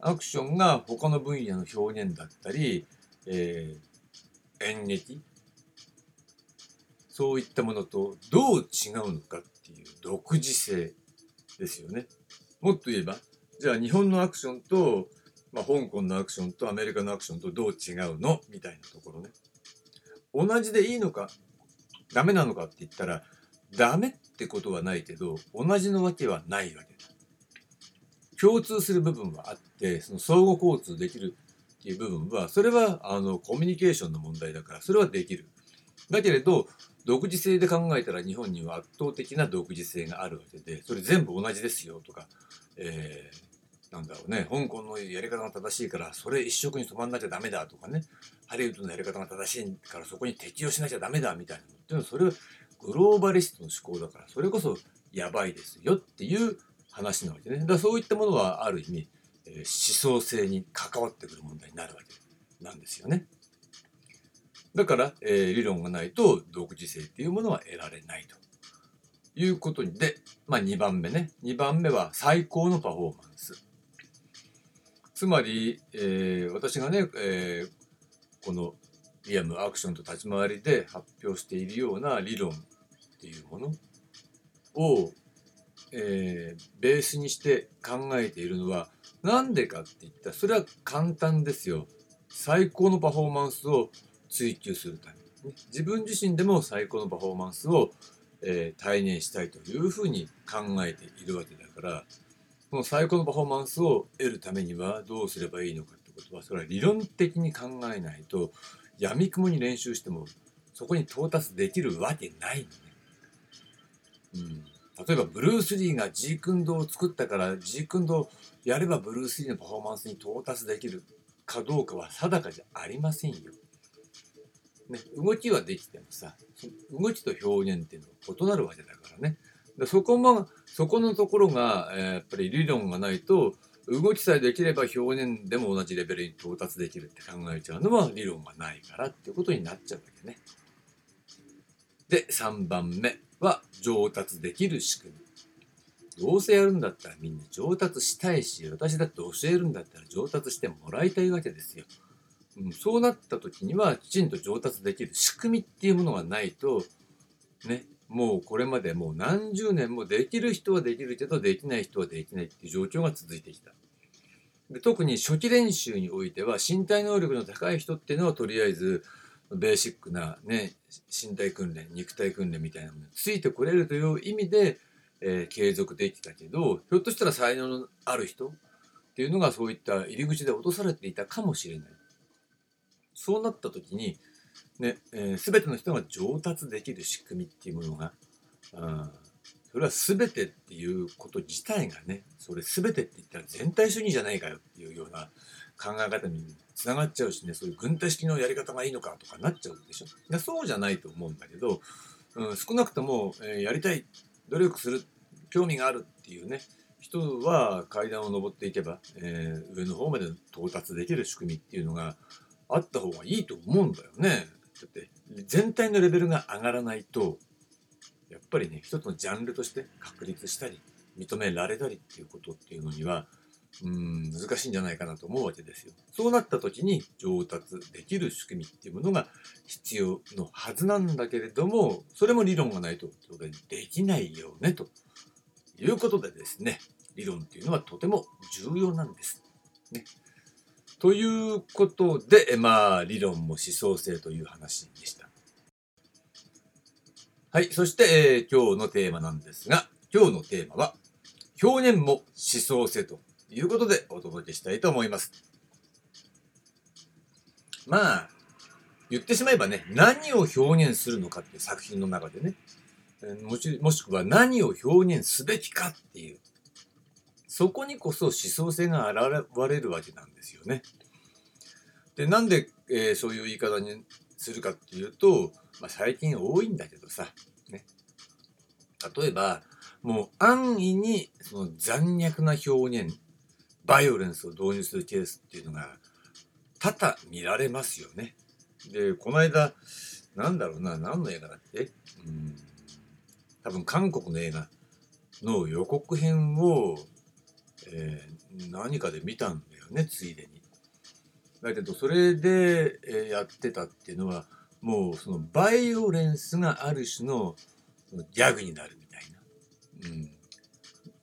Speaker 1: アクションが他の分野の表現だったり、えー、演劇そういったものとどう違うのかっていう独自性ですよね。もっと言えば、じゃあ日本のアクションと、まあ、香港のアクションとアメリカのアクションとどう違うのみたいなところね。同じでいいのかダメなのかって言ったらダメってことはないけど同じのわけはないわけだ。共通する部分はあってその相互交通できるっていう部分はそれはあのコミュニケーションの問題だからそれはできる。だけれど独自性で考えたら日本には圧倒的な独自性があるわけでそれ全部同じですよとか、えー、なんだろうね香港のやり方が正しいからそれ一色に染まんなきゃダメだとかねハリウッドのやり方が正しいからそこに適応しなきゃダメだみたいなのっていうのはそれはグローバリストの思考だからそれこそやばいですよっていう話なわけねだからそういったものはある意味、え、思想性に関わってくる問題になるわけなんですよね。だから、えー、理論がないと独自性っていうものは得られないと。いうことで、まあ、2番目ね。2番目は最高のパフォーマンス。つまり、えー、私がね、えー、このリアムアクションと立ち回りで発表しているような理論っていうものを、えー、ベースにして考えているのは何でかって言ったらそれは簡単ですよ。最高のパフォーマンスを追求するため、ね、自分自身でも最高のパフォーマンスを、えー、体現したいというふうに考えているわけだからこの最高のパフォーマンスを得るためにはどうすればいいのかってことはそれは理論的に考えないとやみくもに練習してもそこに到達できるわけないのね。うん、例えばブルース・リーがジークンドを作ったからジークンドをやればブルース・リーのパフォーマンスに到達できるかどうかは定かじゃありませんよ。ね、動きはできてもさ動きと表現っていうのは異なるわけだからねでそこもそこのところが、えー、やっぱり理論がないと動きさえできれば表現でも同じレベルに到達できるって考えちゃうのは理論がないからっていうことになっちゃうわけね。で3番目は上達できる仕組み。どうせやるんだったらみんな上達したいし私だって教えるんだったら上達してもらいたいわけですよ。そうなった時にはきちんと上達できる仕組みっていうものがないとねもうこれまでもう何十年もできる人はできるけどできない人はできないっていう状況が続いてきた。で特に初期練習においては身体能力の高い人っていうのはとりあえずベーシックなね身体訓練肉体訓練みたいなものについてこれるという意味で、えー、継続できたけどひょっとしたら才能のある人っていうのがそういった入り口で落とされていたかもしれない。そうなった時に、ねえー、全ての人が上達できる仕組みっていうものが、うん、それは全てっていうこと自体がねそれ全てって言ったら全体主義じゃないかよっていうような考え方につながっちゃうしねそういう軍隊式のやり方がいいのかとかなっちゃうでしょ。そうじゃないと思うんだけど、うん、少なくとも、えー、やりたい努力する興味があるっていうね人は階段を上っていけば、えー、上の方まで到達できる仕組みっていうのがあった方がいいと思うんだよね。だって全体のレベルが上がらないとやっぱりね一つのジャンルとして確立したり認められたりっていうことっていうのにはうん難しいんじゃないかなと思うわけですよ。そうなった時に上達できる仕組みっていうものが必要のはずなんだけれどもそれも理論がないと当然できないよねということでですね理論っていうのはとても重要なんです。ね、ということで、まあ、理論も思想性という話でした。はい。そして、えー、今日のテーマなんですが、今日のテーマは、表現も思想性ということでお届けしたいと思います。まあ、言ってしまえばね、何を表現するのかっていう作品の中でね、もしもしくは何を表現すべきかっていうそこにこそ思想性が現れるわけなんですよね。でなんで、えー、そういう言い方にするかっていうと、まあ、最近多いんだけどさ、ね、例えばもう安易にその残虐な表現バイオレンスを導入するケースっていうのが多々見られますよね。でこの間なんだろうな何の映画だっけ？うん多分韓国の映画の予告編をえー、何かで見たんだよねついでに。だけどそれで、え、やってたっていうのはもうそのバイオレンスがある種のギャグになるみたいな。うん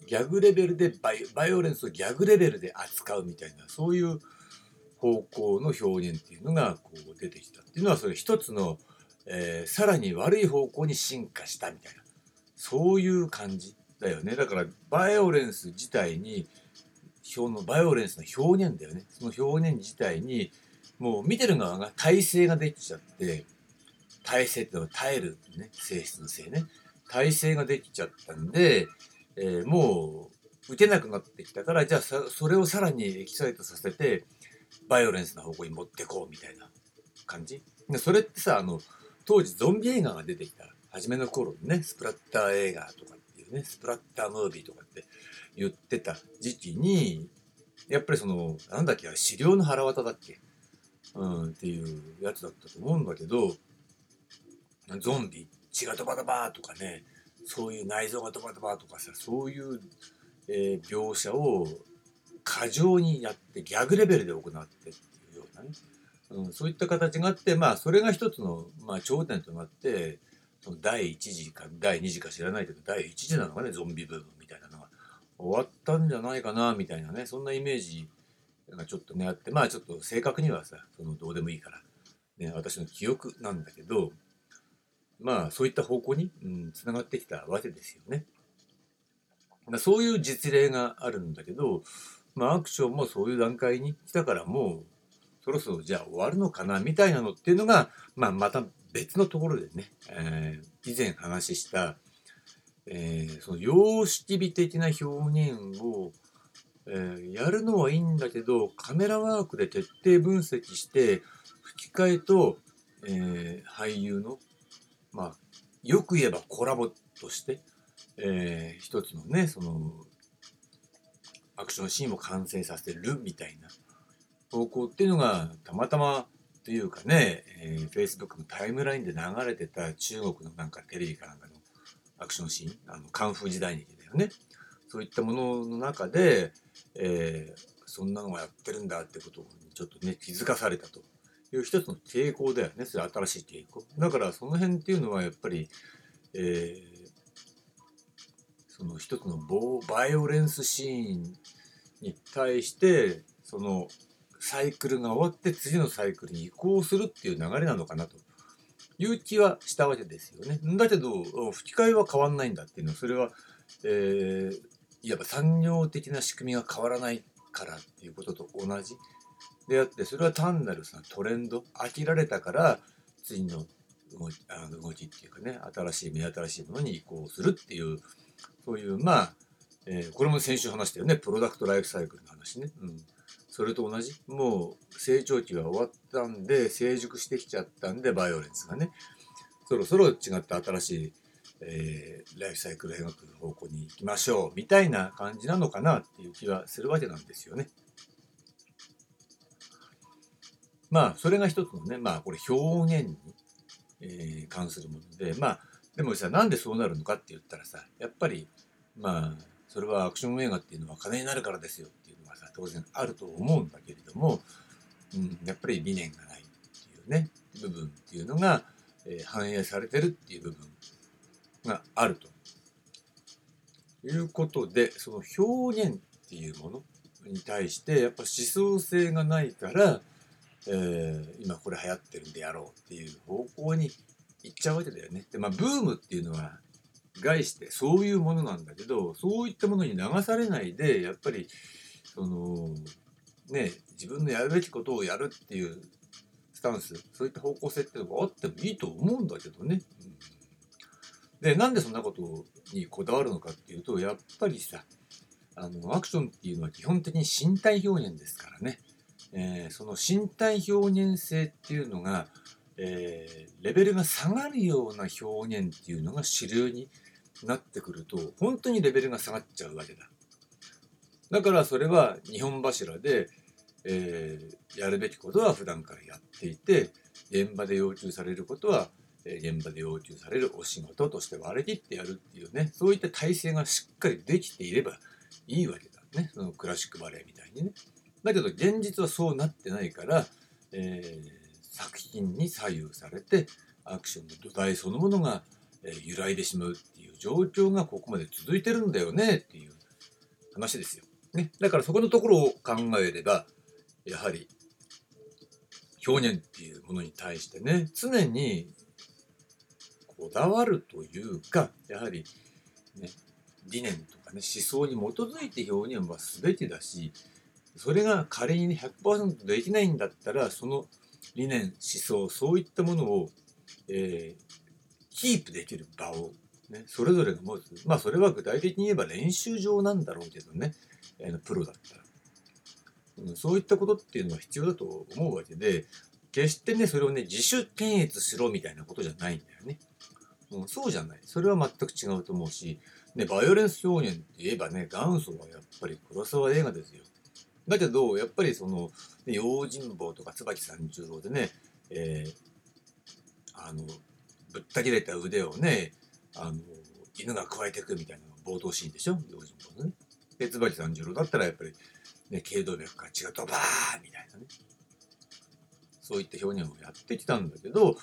Speaker 1: ギャグレベルでバイバイオレンスをギャグレベルで扱うみたいなそういう方向の表現っていうのがこう出てきたっていうのはそれ一つの、えー、さらに悪い方向に進化したみたいなそういう感じだよね。だからバイオレンス自体に表のバイオレンスの表現だよね。その表現自体にもう見てる側が体制ができちゃって耐性っていうのは耐える、ね、性質の性ね。耐性ができちゃったんで、えー、もう打てなくなってきたからじゃあそれをさらにエキサイトさせてバイオレンスな方向に持ってこうみたいな感じ。それってさあの当時ゾンビ映画が出てきた。初めの頃にねスプラッター映画とかねスプラッタームービーとかって言ってた時期にやっぱりそのなんだっけ資料の腹渡だっけ？うん、っていうやつだったと思うんだけどゾンビ血がドバドバとかねそういう内臓がドバドバとかさそういう、えー、描写を過剰にやってギャグレベルで行ってっていうようなね、うん、そういった形があってまあそれが一つの、まあ、頂点となって第1次か第2次か知らないけど第1次なのかねゾンビブームみたいなのが終わったんじゃないかなみたいなねそんなイメージがちょっとねあってまあちょっと正確にはさそのどうでもいいから、ね、私の記憶なんだけどまあそういった方向につな、うん、がってきたわけですよね。そういう実例があるんだけど、まあ、アクションもそういう段階に来たからもうそろそろじゃあ終わるのかなみたいなのっていうのが、まあ、また別のところでね、えー、以前話した、えー、その様式美的な表現をえー、やるのはいいんだけどカメラワークで徹底分析して吹き替えと、えー、俳優のまあよく言えばコラボとして、えー、一つのねそのアクションシーンを完成させるみたいな方向っていうのがたまたまというかね、えー、Facebook のタイムラインで流れてた中国のなんかテレビかなんかのアクションシーンあのカンフー時代劇だよね。そういったものの中で、えー、そんなのがやってるんだってことにちょっとね気づかされたという一つの抵抗だよね。それ新しい抵抗だからその辺っていうのはやっぱり、えー、その一つのバイオレンスシーンに対してそのサイクルが終わって次のサイクルに移行するっていう流れなのかなと。いう気はしたわけですよね。だけど吹き替えは変わんないんだっていうのはそれは、えー、いわば産業的な仕組みが変わらないからっていうことと同じ。であってそれは単なるそのトレンド飽きられたから次の動きあの動きっていうかね新しい目新しいものに移行するっていうそういうまあ、えー、これも先週話したよね。プロダクトライフサイクルの話ね、うん、それと同じ？もう成長期が終わったんで成熟してきちゃったんでバイオレンスがね。そろそろ違った新しいえー、ライフサイクルを描く方向に行きましょう。みたいな感じなのかなっていう気はするわけなんですよね。まあそれが一つのねまあこれ表現に、えー、関するもので。まあでもさなんでそうなるのかって言ったらさやっぱりまあそれはアクション映画っていうのは金になるからですよ。当然あると思うんだけれども、うん、やっぱり理念がないっていうね部分っていうのが、えー、反映されてるっていう部分があるということでその表現っていうものに対してやっぱ思想性がないから、えー、今これ流行ってるんでやろうっていう方向に行っちゃうわけだよね。でまあブームっていうのは概してそういうものなんだけどそういったものに流されないでやっぱりそのね自分のやるべきことをやるっていうスタンスそういった方向性っていうのがあってもいいと思うんだけどね。うん。でなんでそんなことにこだわるのかっていうとやっぱりさあのアクションっていうのは基本的に身体表現ですからね、えー、その身体表現性っていうのが、えー、レベルが下がるような表現っていうのが主流になってくると本当にレベルが下がっちゃうわけだ。だからそれは2本柱で、えー、やるべきことは普段からやっていて現場で要求されることは現場で要求されるお仕事として割り切ってやるっていうねそういった体制がしっかりできていればいいわけだねそのクラシックバレエみたいにねだけど現実はそうなってないから、えー、作品に左右されてアクションの土台そのものが、えー、揺らいでしまうっていう状況がここまで続いてるんだよねっていう話ですよ。ね、だからそこのところを考えればやはり表現っていうものに対してね常にこだわるというかやはり、ね、理念とかね思想に基づいて表現は全てだしそれが仮に、100%できないんだったらその理念思想そういったものをえー、キープできる場を、ね、それぞれが持つ。まあそれは具体的に言えば練習場なんだろうけどね、え、プロだったら、うん。そういったことっていうのは必要だと思うわけで、決してね、それをね、自主検閲しろみたいなことじゃないんだよね。うん、そうじゃない。それは全く違うと思うし、ね、バイオレンス表現って言えばね、元祖はやっぱり黒沢映画ですよ。だけど、やっぱりその、ね、用心棒とか椿三十郎でね、えー、あの、ぶった切れた腕をね、あの、犬が加えていくみたいな冒頭シーンでしょ？用心棒のね。で、椿三十郎だったらやっぱり、ね、頸動脈から血がドバーみたいなね。そういった表現をやってきたんだけど、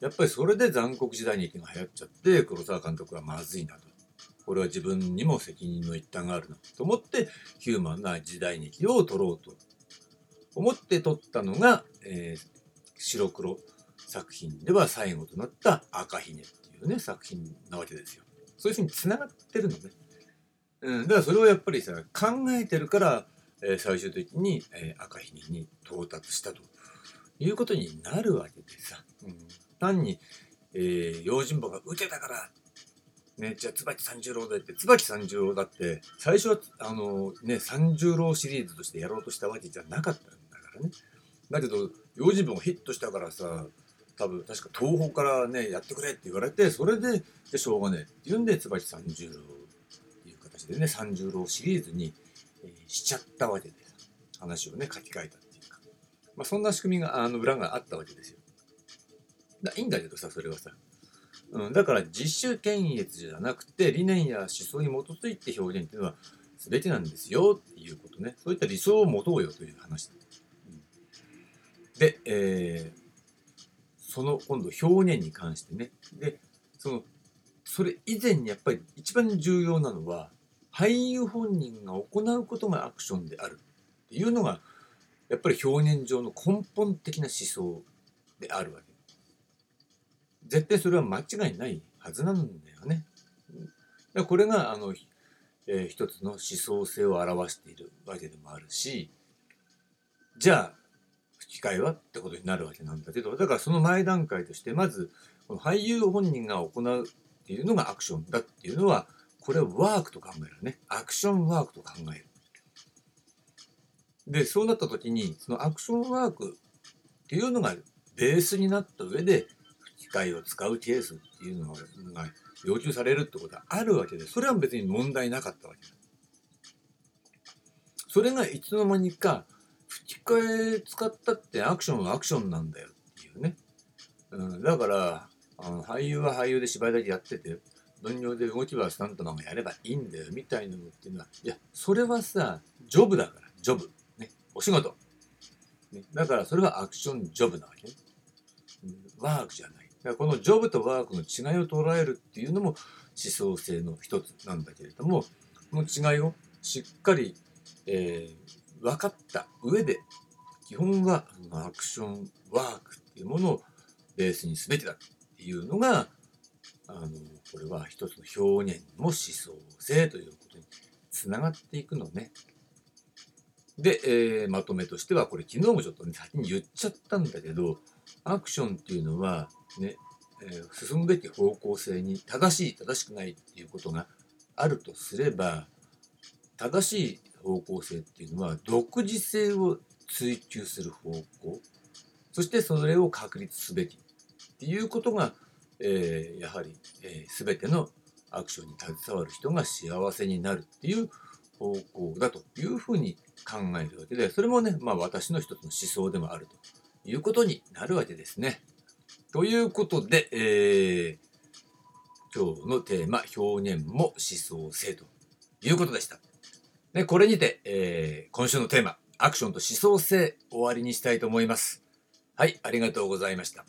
Speaker 1: やっぱりそれで残酷時代劇が流行っちゃって、黒沢監督はまずいなと。これは自分にも責任の一端があるなと思って、ヒューマンな時代劇を撮ろうと思って撮ったのが、えー、白黒作品では最後となった赤ひねっていうね、作品なわけですよ。そういうふうに繋がってるのね。うん、だからそれをやっぱりさ、考えてるから、えー、最終的に、えー、赤ひねに到達したと。いうことになるわけでさ、うん、単に、えー、用心棒が打てたから、ね、じゃあ椿三十郎でって、椿三十郎だって、最初は、あの、ね、三十郎シリーズとしてやろうとしたわけじゃなかったんだからね。だけど、用心棒がヒットしたからさ、多分、確か東宝からね、やってくれって言われて、それで、でしょうがねって言うんで、椿三十郎でね、三十郎シリーズに、え、しちゃったわけで話をね、書き換えたっていうか。まあ、そんな仕組みが、あの、裏があったわけですよ。だいいんだけどさ、それはさ。うん、だから実習検閲じゃなくて理念や思想に基づいて表現っていうのは全てなんですよっていうことね。そういった理想を持とうよという話。うん、で、えー、その今度表現に関してね。で、その、それ以前にやっぱり一番重要なのは俳優本人が行うことがアクションであるっていうのがやっぱり表現上の根本的な思想であるわけ。絶対それは間違いないはずなんだよね。だこれがあの、えー、一つの思想性を表しているわけでもあるしじゃあ吹き替えはってことになるわけなんだけどだからその前段階としてまずこの俳優本人が行うっていうのがアクションだっていうのはこれはワークと考えるねアクションワークと考える。で、そうなった時に、そのアクションワークっていうのがベースになった上で、機械を使うケースっていうのが要求されるってことはあるわけで、それは別に問題なかったわけだ。それがいつの間にか、吹き替え使ったってアクションはアクションなんだよっていうね。うん、だから、あの俳優は俳優で芝居だけやってて、分業で動きはスタントマンがやればいいんだよみたいなのっていうのは、いや、それはさ、ジョブだから、ジョブ。ねお仕事。ね、だからそれはアクションジョブなわけね。ワークじゃない。だからこのジョブとワークの違いを捉えるっていうのも思想性の一つなんだけれども、この違いをしっかり、えー、分かった上で、基本はアクションワークっていうものをベースに全てだっていうのが、あの、これは一つの表現も思想性ということにつながっていくのね。で、えー、まとめとしては、これ昨日もちょっとね、先に言っちゃったんだけど、アクションっていうのは、ね、えー、進むべき方向性に正しい、正しくないっていうことがあるとすれば、正しい方向性っていうのは、独自性を追求する方向、そしてそれを確立すべきっていうことが、えー、やはり、えー、全てのアクションに携わる人が幸せになるっていう方向だというふうに考えるわけで、それもね、まあ私の一つの思想でもあるということになるわけですね。ということで、えー、今日のテーマ、表現も思想性ということでした。でこれにて、えー、今週のテーマ、アクションと思想性終わりにしたいと思います。はい、ありがとうございました。